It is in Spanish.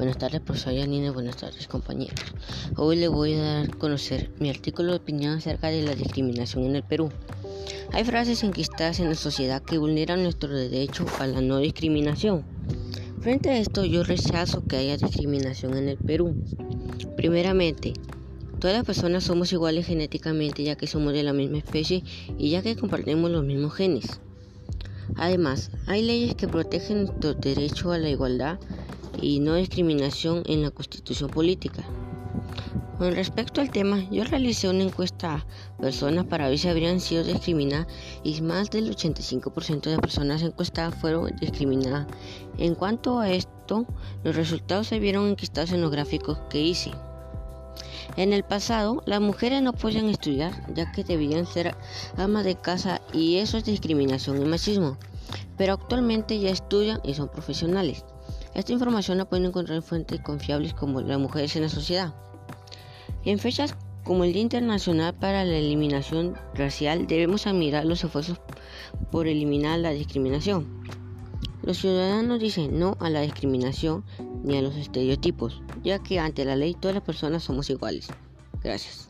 Buenas tardes, profesor Yanine. Buenas tardes, compañeros. Hoy le voy a dar a conocer mi artículo de opinión acerca de la discriminación en el Perú. Hay frases enquistadas en la sociedad que vulneran nuestro derecho a la no discriminación. Frente a esto, yo rechazo que haya discriminación en el Perú. Primeramente, todas las personas somos iguales genéticamente ya que somos de la misma especie y ya que compartimos los mismos genes. Además, hay leyes que protegen nuestro derecho a la igualdad y no discriminación en la constitución política. Con respecto al tema, yo realicé una encuesta a personas para ver si habrían sido discriminadas y más del 85% de personas encuestadas fueron discriminadas. En cuanto a esto, los resultados se vieron enquistados en los gráficos que hice. En el pasado, las mujeres no podían estudiar ya que debían ser amas de casa y eso es discriminación y machismo. Pero actualmente ya estudian y son profesionales. Esta información la pueden encontrar en fuentes confiables como las mujeres en la sociedad. En fechas como el Día Internacional para la Eliminación Racial debemos admirar los esfuerzos por eliminar la discriminación. Los ciudadanos dicen no a la discriminación ni a los estereotipos, ya que ante la ley todas las personas somos iguales. Gracias.